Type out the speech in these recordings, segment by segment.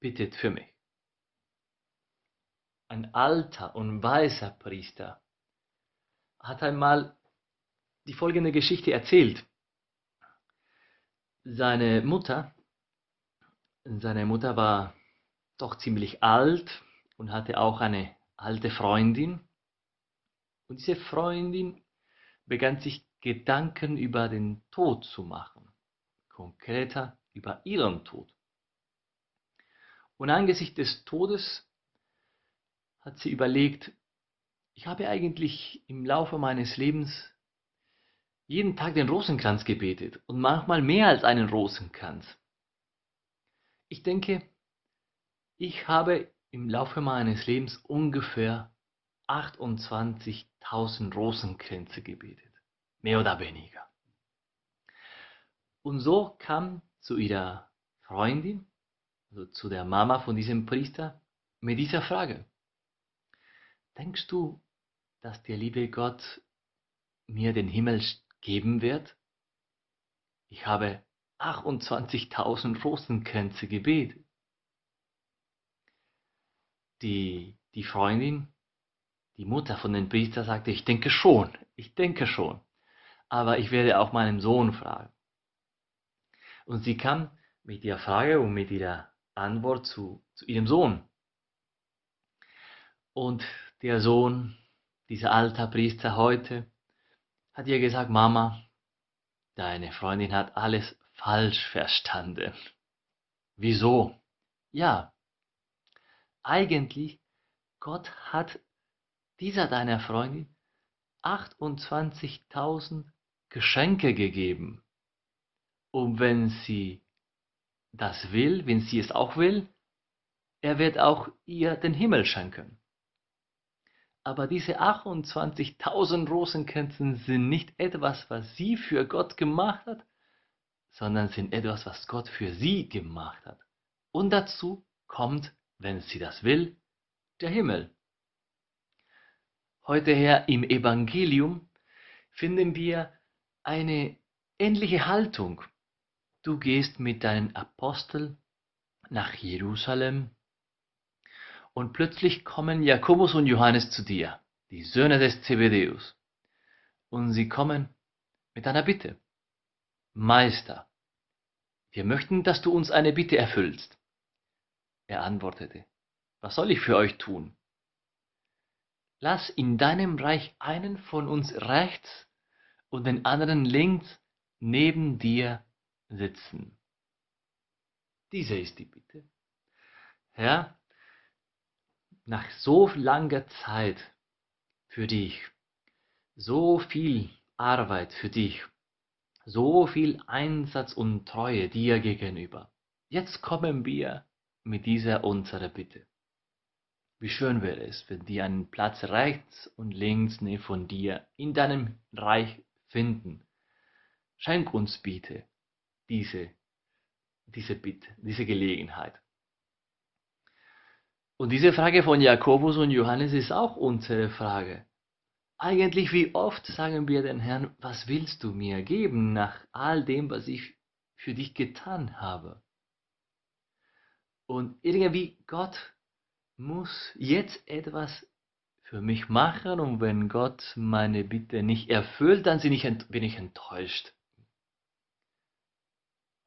bittet für mich. Ein alter und weiser Priester hat einmal die folgende Geschichte erzählt. Seine Mutter, seine Mutter war doch ziemlich alt und hatte auch eine alte Freundin. Und diese Freundin begann sich Gedanken über den Tod zu machen, konkreter über ihren Tod. Und angesichts des Todes hat sie überlegt, ich habe eigentlich im Laufe meines Lebens jeden Tag den Rosenkranz gebetet und manchmal mehr als einen Rosenkranz. Ich denke, ich habe im Laufe meines Lebens ungefähr 28.000 Rosenkränze gebetet, mehr oder weniger. Und so kam zu ihrer Freundin, also zu der Mama von diesem Priester, mit dieser Frage. Denkst du, dass der liebe Gott mir den Himmel geben wird? Ich habe 28.000 Rosenkränze gebetet. Die, die Freundin, die Mutter von den Priester sagte, ich denke schon, ich denke schon, aber ich werde auch meinen Sohn fragen. Und sie kam mit ihrer Frage und mit ihrer Antwort zu, zu ihrem Sohn. Und der Sohn, dieser alte Priester heute, hat ihr gesagt, Mama, deine Freundin hat alles falsch verstanden. Wieso? Ja, eigentlich, Gott hat dieser deiner Freundin 28.000 Geschenke gegeben. Und wenn sie das will, wenn sie es auch will, er wird auch ihr den Himmel schenken. Aber diese 28.000 Rosenkränze sind nicht etwas, was sie für Gott gemacht hat, sondern sind etwas, was Gott für sie gemacht hat. Und dazu kommt, wenn sie das will, der Himmel. Heute her im Evangelium finden wir eine ähnliche Haltung. Du gehst mit deinen Aposteln nach Jerusalem und plötzlich kommen Jakobus und Johannes zu dir, die Söhne des Zebedeus. Und sie kommen mit einer Bitte. Meister, wir möchten, dass du uns eine Bitte erfüllst. Er antwortete, was soll ich für euch tun? Lass in deinem Reich einen von uns rechts und den anderen links neben dir sitzen. Diese ist die Bitte. Herr, nach so langer Zeit für dich, so viel Arbeit für dich, so viel Einsatz und Treue dir gegenüber. Jetzt kommen wir mit dieser unserer Bitte. Wie schön wäre es, wenn wir einen Platz rechts und links von dir in deinem Reich finden. Schenk uns bitte diese, diese Bitte, diese Gelegenheit. Und diese Frage von Jakobus und Johannes ist auch unsere Frage. Eigentlich, wie oft sagen wir den Herrn, was willst du mir geben nach all dem, was ich für dich getan habe? Und irgendwie, Gott muss jetzt etwas für mich machen und wenn Gott meine Bitte nicht erfüllt, dann bin ich enttäuscht.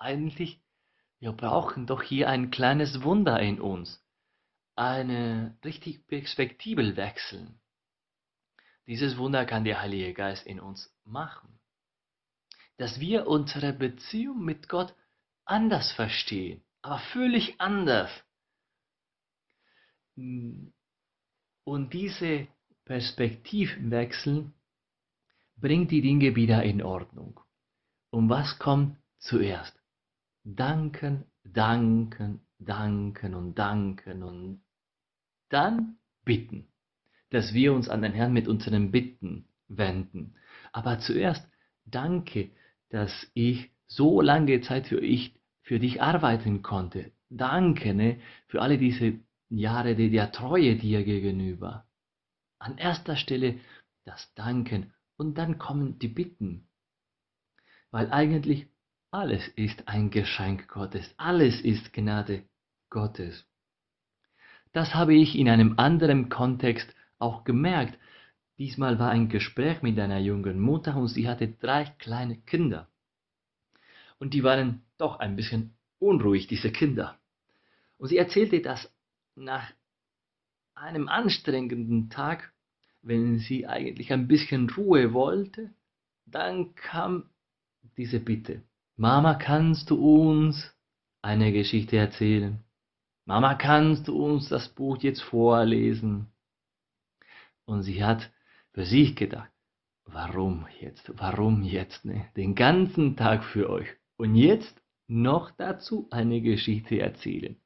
Eigentlich, wir brauchen doch hier ein kleines Wunder in uns eine richtig Perspektive wechseln. Dieses Wunder kann der Heilige Geist in uns machen. Dass wir unsere Beziehung mit Gott anders verstehen, aber völlig anders. Und diese Perspektivwechsel bringt die Dinge wieder in Ordnung. Und was kommt zuerst? Danken, danken, danken und danken und dann bitten, dass wir uns an den Herrn mit unseren Bitten wenden. Aber zuerst danke, dass ich so lange Zeit für, ich, für dich arbeiten konnte. Danke ne, für alle diese Jahre der Treue dir gegenüber. An erster Stelle das Danken und dann kommen die Bitten. Weil eigentlich alles ist ein Geschenk Gottes, alles ist Gnade Gottes. Das habe ich in einem anderen Kontext auch gemerkt. Diesmal war ein Gespräch mit einer jungen Mutter und sie hatte drei kleine Kinder. Und die waren doch ein bisschen unruhig, diese Kinder. Und sie erzählte, dass nach einem anstrengenden Tag, wenn sie eigentlich ein bisschen Ruhe wollte, dann kam diese Bitte. Mama, kannst du uns eine Geschichte erzählen? Mama, kannst du uns das Buch jetzt vorlesen? Und sie hat für sich gedacht, warum jetzt, warum jetzt, ne? Den ganzen Tag für euch. Und jetzt noch dazu eine Geschichte erzählen.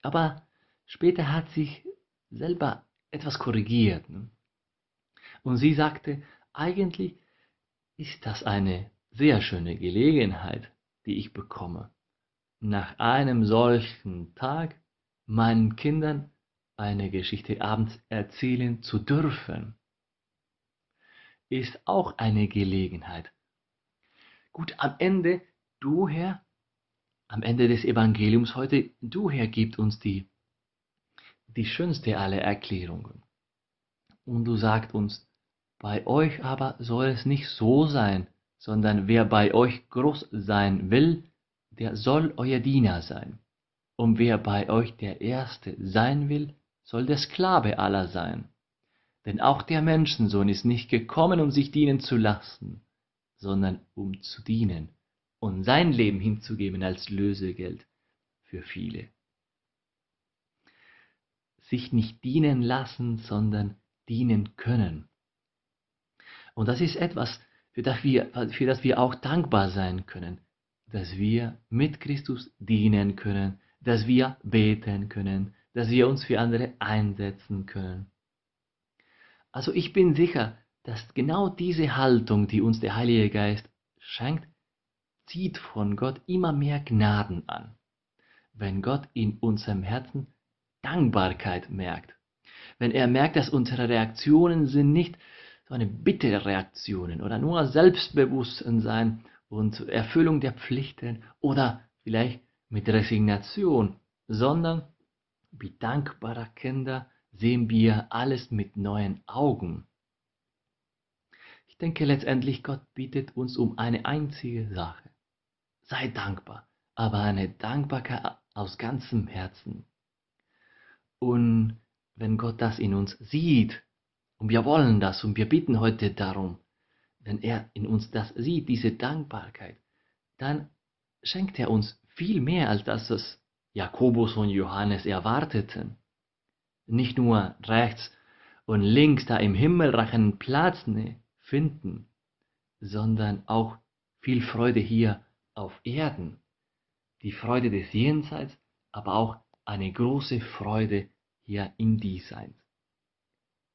Aber später hat sich selber etwas korrigiert. Ne? Und sie sagte, eigentlich ist das eine sehr schöne Gelegenheit, die ich bekomme, nach einem solchen Tag meinen Kindern eine Geschichte abends erzählen zu dürfen. Ist auch eine Gelegenheit. Gut, am Ende, du Herr, am Ende des Evangeliums heute, du Herr, gibt uns die, die schönste aller Erklärungen. Und du sagst uns, bei euch aber soll es nicht so sein, sondern wer bei euch groß sein will, der soll euer Diener sein. Und wer bei euch der Erste sein will, soll der Sklave aller sein. Denn auch der Menschensohn ist nicht gekommen, um sich dienen zu lassen, sondern um zu dienen und sein Leben hinzugeben als Lösegeld für viele. Sich nicht dienen lassen, sondern dienen können. Und das ist etwas, für das wir, für das wir auch dankbar sein können, dass wir mit Christus dienen können, dass wir beten können, dass wir uns für andere einsetzen können. Also ich bin sicher, dass genau diese Haltung, die uns der Heilige Geist schenkt, zieht von Gott immer mehr Gnaden an, wenn Gott in unserem Herzen Dankbarkeit merkt. Wenn er merkt, dass unsere Reaktionen sind nicht so eine Bitte-Reaktionen oder nur Selbstbewusstsein sein und Erfüllung der Pflichten oder vielleicht mit Resignation, sondern wie dankbarer Kinder sehen wir alles mit neuen Augen. Ich denke letztendlich, Gott bittet uns um eine einzige Sache sei dankbar, aber eine Dankbarkeit aus ganzem Herzen. Und wenn Gott das in uns sieht, und wir wollen das und wir bitten heute darum, wenn er in uns das sieht, diese Dankbarkeit, dann schenkt er uns viel mehr, als das es Jakobus und Johannes erwarteten. Nicht nur rechts und links da im Himmelreich einen Platz ne, finden, sondern auch viel Freude hier auf Erden, die Freude des Jenseits, aber auch eine große Freude hier im Diesseits.